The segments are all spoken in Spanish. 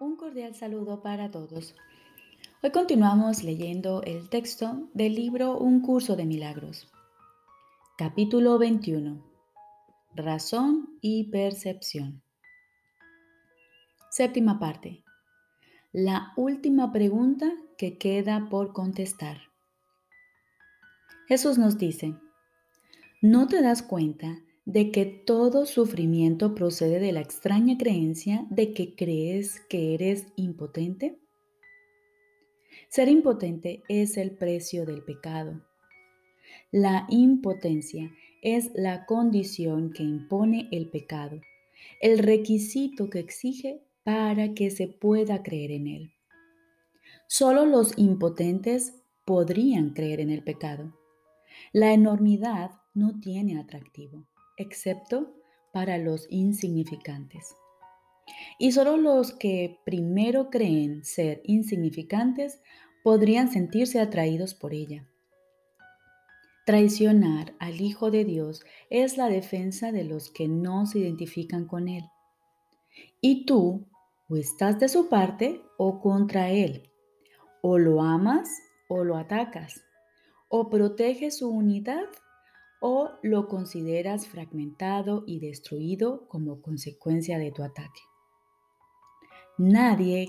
Un cordial saludo para todos. Hoy continuamos leyendo el texto del libro Un curso de milagros. Capítulo 21. Razón y percepción. Séptima parte. La última pregunta que queda por contestar. Jesús nos dice, ¿no te das cuenta de que todo sufrimiento procede de la extraña creencia de que crees que eres impotente? Ser impotente es el precio del pecado. La impotencia es la condición que impone el pecado, el requisito que exige para que se pueda creer en él. Solo los impotentes podrían creer en el pecado. La enormidad no tiene atractivo excepto para los insignificantes. Y solo los que primero creen ser insignificantes podrían sentirse atraídos por ella. Traicionar al Hijo de Dios es la defensa de los que no se identifican con Él. Y tú o estás de su parte o contra Él. O lo amas o lo atacas. O proteges su unidad o lo consideras fragmentado y destruido como consecuencia de tu ataque. Nadie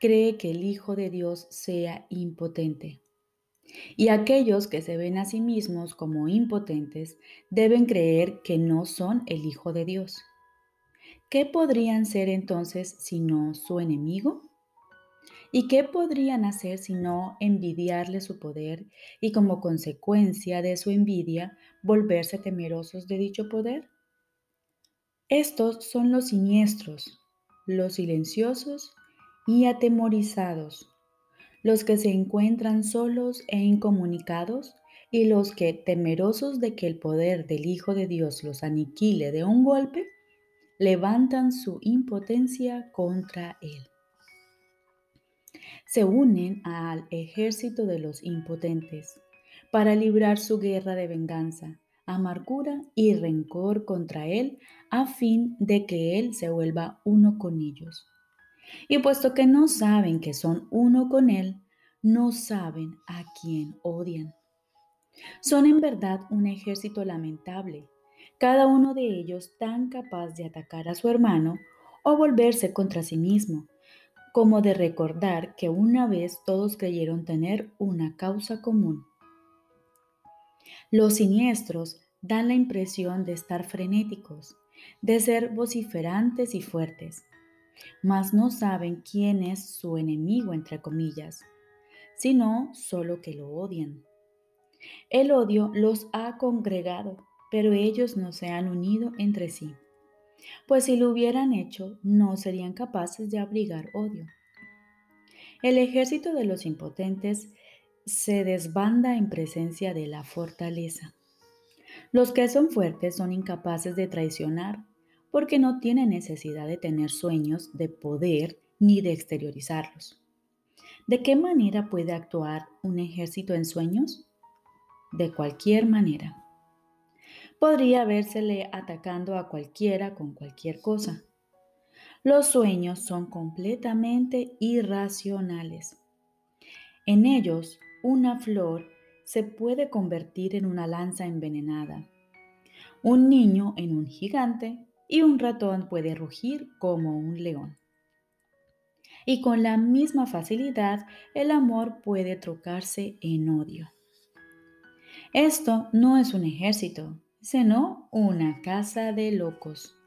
cree que el Hijo de Dios sea impotente. Y aquellos que se ven a sí mismos como impotentes deben creer que no son el Hijo de Dios. ¿Qué podrían ser entonces sino su enemigo? ¿Y qué podrían hacer sino envidiarle su poder y como consecuencia de su envidia volverse temerosos de dicho poder? Estos son los siniestros, los silenciosos y atemorizados, los que se encuentran solos e incomunicados y los que, temerosos de que el poder del Hijo de Dios los aniquile de un golpe, levantan su impotencia contra Él se unen al ejército de los impotentes para librar su guerra de venganza, amargura y rencor contra él a fin de que él se vuelva uno con ellos. Y puesto que no saben que son uno con él, no saben a quién odian. Son en verdad un ejército lamentable, cada uno de ellos tan capaz de atacar a su hermano o volverse contra sí mismo, como de recordar que una vez todos creyeron tener una causa común. Los siniestros dan la impresión de estar frenéticos, de ser vociferantes y fuertes, mas no saben quién es su enemigo, entre comillas, sino solo que lo odian. El odio los ha congregado, pero ellos no se han unido entre sí pues si lo hubieran hecho no serían capaces de abrigar odio. El ejército de los impotentes se desbanda en presencia de la fortaleza. Los que son fuertes son incapaces de traicionar porque no tienen necesidad de tener sueños de poder ni de exteriorizarlos. ¿De qué manera puede actuar un ejército en sueños? De cualquier manera podría vérsele atacando a cualquiera con cualquier cosa. Los sueños son completamente irracionales. En ellos, una flor se puede convertir en una lanza envenenada, un niño en un gigante y un ratón puede rugir como un león. Y con la misma facilidad el amor puede trocarse en odio. Esto no es un ejército, sino una casa de locos.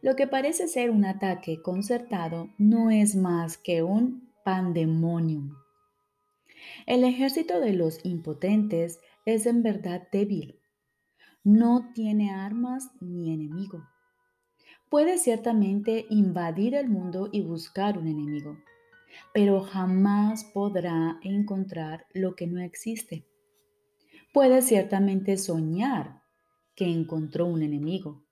Lo que parece ser un ataque concertado no es más que un pandemonium. El ejército de los impotentes es en verdad débil. No tiene armas ni enemigo. Puede ciertamente invadir el mundo y buscar un enemigo, pero jamás podrá encontrar lo que no existe. Puede ciertamente soñar que encontró un enemigo,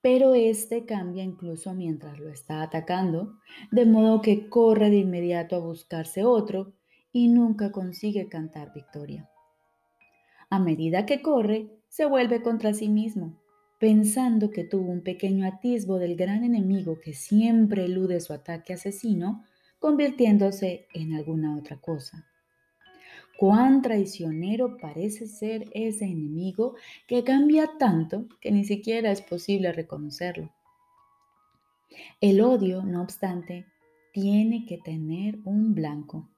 pero este cambia incluso mientras lo está atacando, de modo que corre de inmediato a buscarse otro y nunca consigue cantar victoria. A medida que corre, se vuelve contra sí mismo pensando que tuvo un pequeño atisbo del gran enemigo que siempre elude su ataque asesino, convirtiéndose en alguna otra cosa. Cuán traicionero parece ser ese enemigo que cambia tanto que ni siquiera es posible reconocerlo. El odio, no obstante, tiene que tener un blanco.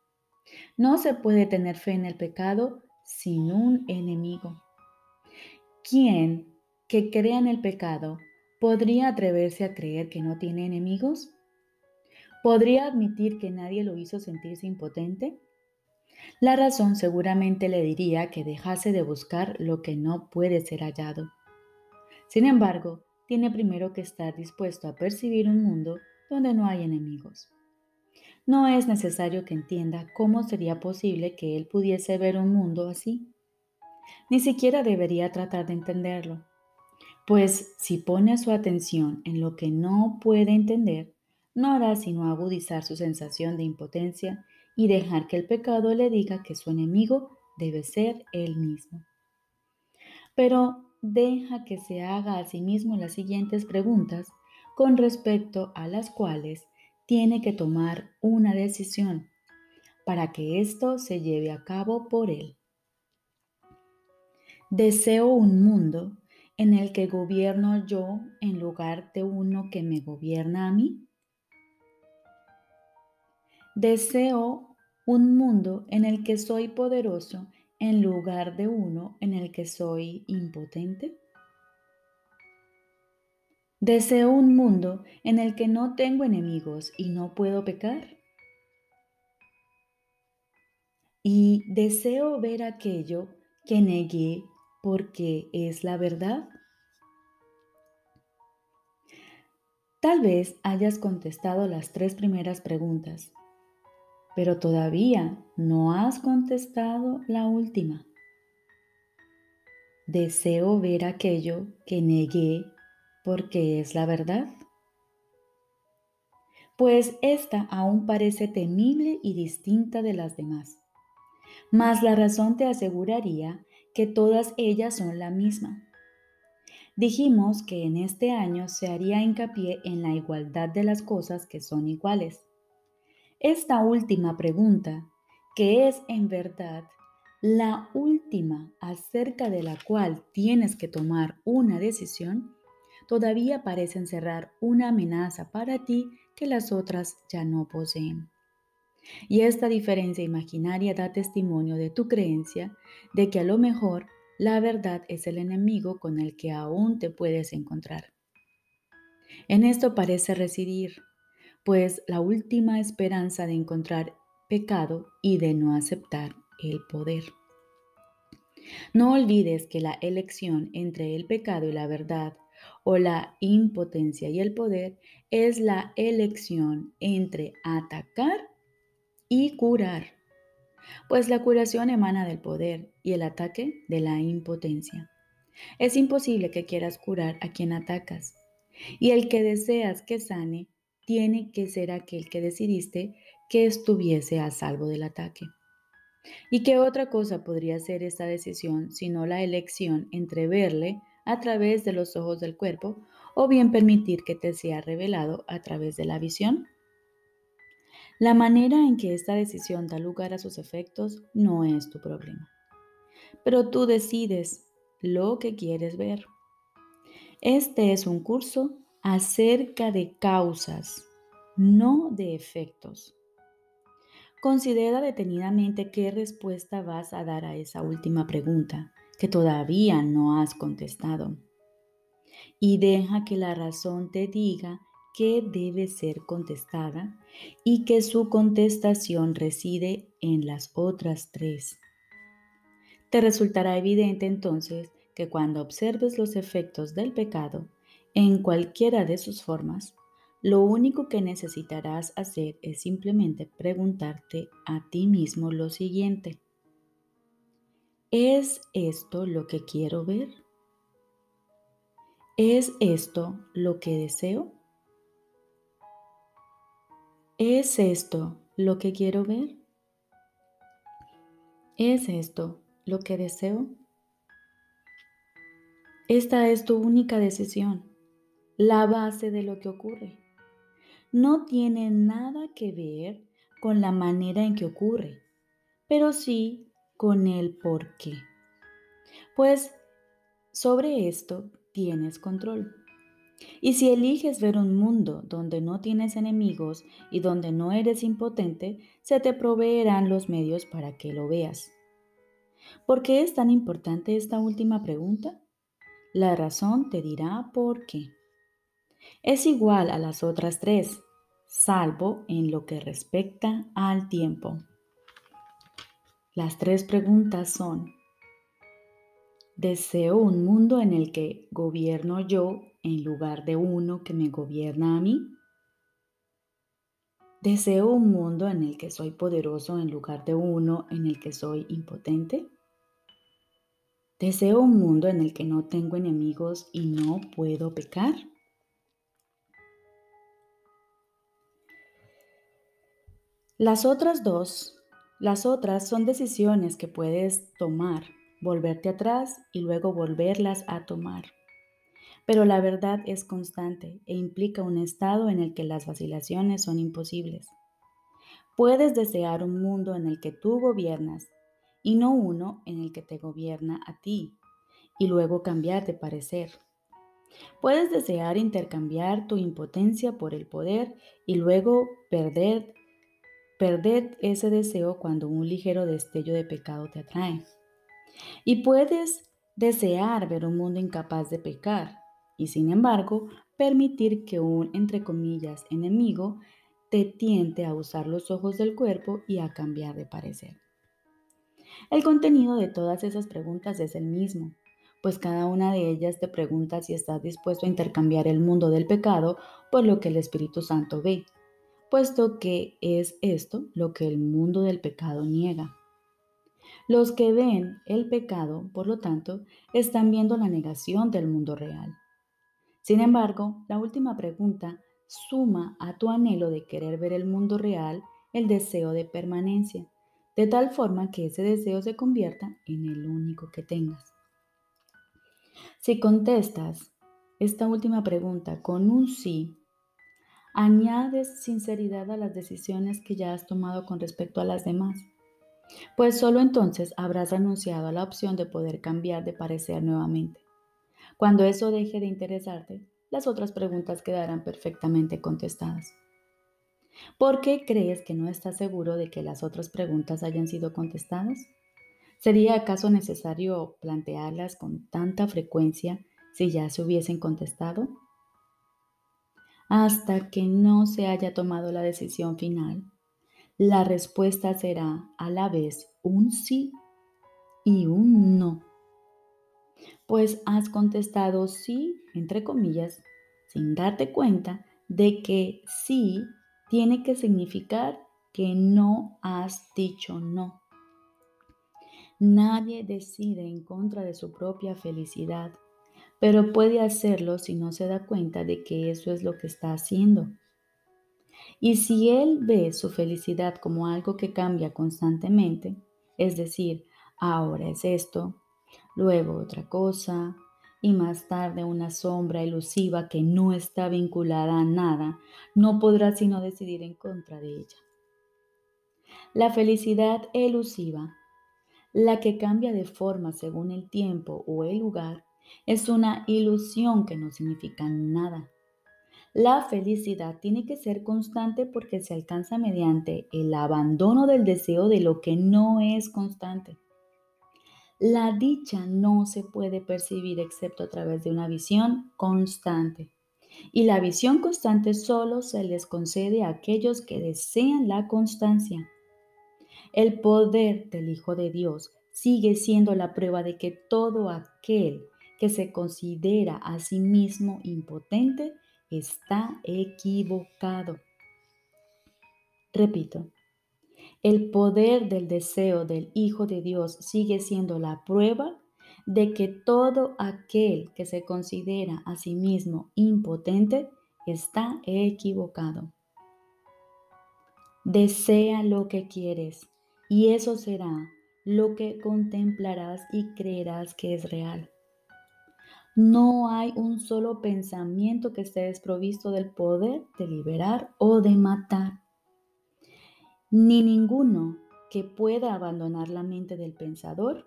No se puede tener fe en el pecado sin un enemigo. ¿Quién que crea en el pecado podría atreverse a creer que no tiene enemigos? ¿Podría admitir que nadie lo hizo sentirse impotente? La razón seguramente le diría que dejase de buscar lo que no puede ser hallado. Sin embargo, tiene primero que estar dispuesto a percibir un mundo donde no hay enemigos. No es necesario que entienda cómo sería posible que él pudiese ver un mundo así. Ni siquiera debería tratar de entenderlo, pues si pone su atención en lo que no puede entender, no hará sino agudizar su sensación de impotencia y dejar que el pecado le diga que su enemigo debe ser él mismo. Pero deja que se haga a sí mismo las siguientes preguntas con respecto a las cuales tiene que tomar una decisión para que esto se lleve a cabo por él. Deseo un mundo en el que gobierno yo en lugar de uno que me gobierna a mí. Deseo un mundo en el que soy poderoso en lugar de uno en el que soy impotente. Deseo un mundo en el que no tengo enemigos y no puedo pecar. Y deseo ver aquello que negué porque es la verdad. Tal vez hayas contestado las tres primeras preguntas, pero todavía no has contestado la última. Deseo ver aquello que negué porque es la verdad? Pues esta aún parece temible y distinta de las demás. Mas la razón te aseguraría que todas ellas son la misma. Dijimos que en este año se haría hincapié en la igualdad de las cosas que son iguales. Esta última pregunta, que es en verdad la última acerca de la cual tienes que tomar una decisión, todavía parece encerrar una amenaza para ti que las otras ya no poseen. Y esta diferencia imaginaria da testimonio de tu creencia de que a lo mejor la verdad es el enemigo con el que aún te puedes encontrar. En esto parece residir, pues la última esperanza de encontrar pecado y de no aceptar el poder. No olvides que la elección entre el pecado y la verdad o la impotencia y el poder es la elección entre atacar y curar, pues la curación emana del poder y el ataque de la impotencia. Es imposible que quieras curar a quien atacas, y el que deseas que sane tiene que ser aquel que decidiste que estuviese a salvo del ataque. ¿Y qué otra cosa podría ser esta decisión sino la elección entre verle a través de los ojos del cuerpo o bien permitir que te sea revelado a través de la visión? La manera en que esta decisión da lugar a sus efectos no es tu problema, pero tú decides lo que quieres ver. Este es un curso acerca de causas, no de efectos. Considera detenidamente qué respuesta vas a dar a esa última pregunta que todavía no has contestado. Y deja que la razón te diga que debe ser contestada y que su contestación reside en las otras tres. Te resultará evidente entonces que cuando observes los efectos del pecado en cualquiera de sus formas, lo único que necesitarás hacer es simplemente preguntarte a ti mismo lo siguiente. ¿Es esto lo que quiero ver? ¿Es esto lo que deseo? ¿Es esto lo que quiero ver? ¿Es esto lo que deseo? Esta es tu única decisión, la base de lo que ocurre. No tiene nada que ver con la manera en que ocurre, pero sí con el por qué. Pues sobre esto tienes control. Y si eliges ver un mundo donde no tienes enemigos y donde no eres impotente, se te proveerán los medios para que lo veas. ¿Por qué es tan importante esta última pregunta? La razón te dirá por qué. Es igual a las otras tres, salvo en lo que respecta al tiempo. Las tres preguntas son, ¿deseo un mundo en el que gobierno yo en lugar de uno que me gobierna a mí? ¿Deseo un mundo en el que soy poderoso en lugar de uno en el que soy impotente? ¿Deseo un mundo en el que no tengo enemigos y no puedo pecar? Las otras dos, las otras son decisiones que puedes tomar, volverte atrás y luego volverlas a tomar. Pero la verdad es constante e implica un estado en el que las vacilaciones son imposibles. Puedes desear un mundo en el que tú gobiernas y no uno en el que te gobierna a ti, y luego cambiar de parecer. Puedes desear intercambiar tu impotencia por el poder y luego perder, perder ese deseo cuando un ligero destello de pecado te atrae. Y puedes desear ver un mundo incapaz de pecar y sin embargo permitir que un, entre comillas, enemigo te tiente a usar los ojos del cuerpo y a cambiar de parecer. El contenido de todas esas preguntas es el mismo, pues cada una de ellas te pregunta si estás dispuesto a intercambiar el mundo del pecado por lo que el Espíritu Santo ve, puesto que es esto lo que el mundo del pecado niega. Los que ven el pecado, por lo tanto, están viendo la negación del mundo real. Sin embargo, la última pregunta suma a tu anhelo de querer ver el mundo real el deseo de permanencia, de tal forma que ese deseo se convierta en el único que tengas. Si contestas esta última pregunta con un sí, añades sinceridad a las decisiones que ya has tomado con respecto a las demás, pues solo entonces habrás anunciado la opción de poder cambiar de parecer nuevamente. Cuando eso deje de interesarte, las otras preguntas quedarán perfectamente contestadas. ¿Por qué crees que no estás seguro de que las otras preguntas hayan sido contestadas? ¿Sería acaso necesario plantearlas con tanta frecuencia si ya se hubiesen contestado? Hasta que no se haya tomado la decisión final, la respuesta será a la vez un sí y un no. Pues has contestado sí, entre comillas, sin darte cuenta de que sí tiene que significar que no has dicho no. Nadie decide en contra de su propia felicidad, pero puede hacerlo si no se da cuenta de que eso es lo que está haciendo. Y si él ve su felicidad como algo que cambia constantemente, es decir, ahora es esto, luego otra cosa, y más tarde una sombra elusiva que no está vinculada a nada, no podrá sino decidir en contra de ella. La felicidad elusiva, la que cambia de forma según el tiempo o el lugar, es una ilusión que no significa nada. La felicidad tiene que ser constante porque se alcanza mediante el abandono del deseo de lo que no es constante. La dicha no se puede percibir excepto a través de una visión constante. Y la visión constante solo se les concede a aquellos que desean la constancia. El poder del Hijo de Dios sigue siendo la prueba de que todo aquel que se considera a sí mismo impotente está equivocado. Repito, el poder del deseo del Hijo de Dios sigue siendo la prueba de que todo aquel que se considera a sí mismo impotente está equivocado. Desea lo que quieres y eso será lo que contemplarás y creerás que es real. No hay un solo pensamiento que esté desprovisto del poder de liberar o de matar, ni ninguno que pueda abandonar la mente del pensador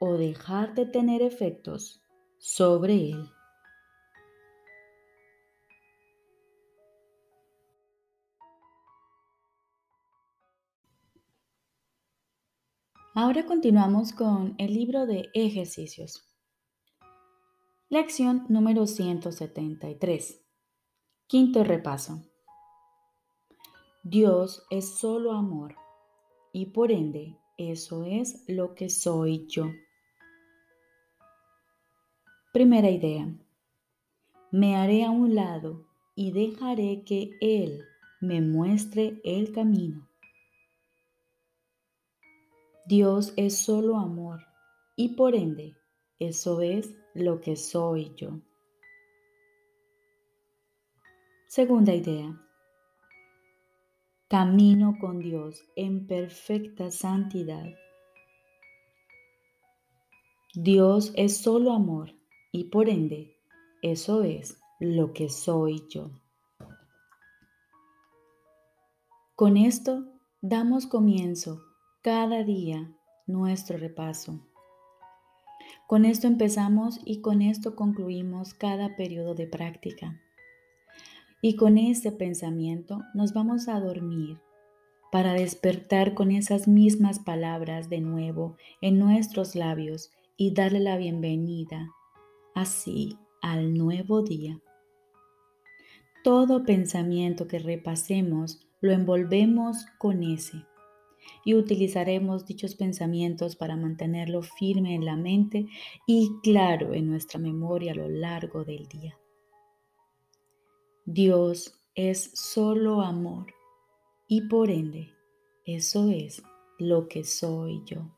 o dejar de tener efectos sobre él. Ahora continuamos con el libro de ejercicios. Lección número 173. Quinto repaso. Dios es solo amor y por ende eso es lo que soy yo. Primera idea. Me haré a un lado y dejaré que Él me muestre el camino. Dios es solo amor y por ende eso es lo que soy yo. Segunda idea. Camino con Dios en perfecta santidad. Dios es solo amor y por ende eso es lo que soy yo. Con esto damos comienzo cada día nuestro repaso. Con esto empezamos y con esto concluimos cada periodo de práctica. Y con este pensamiento nos vamos a dormir para despertar con esas mismas palabras de nuevo en nuestros labios y darle la bienvenida así al nuevo día. Todo pensamiento que repasemos lo envolvemos con ese y utilizaremos dichos pensamientos para mantenerlo firme en la mente y claro en nuestra memoria a lo largo del día. Dios es solo amor y por ende eso es lo que soy yo.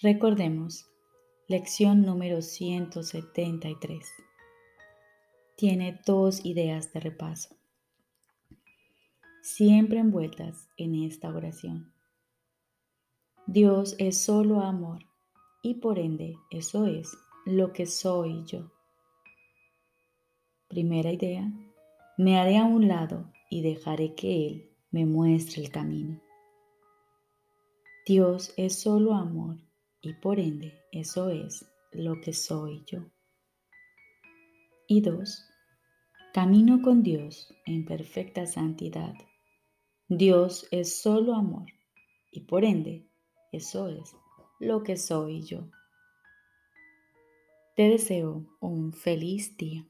Recordemos, lección número 173. Tiene dos ideas de repaso siempre envueltas en esta oración. Dios es solo amor y por ende eso es lo que soy yo. Primera idea, me haré a un lado y dejaré que Él me muestre el camino. Dios es solo amor y por ende eso es lo que soy yo. Y dos, camino con Dios en perfecta santidad Dios es solo amor y por ende eso es lo que soy yo. Te deseo un feliz día.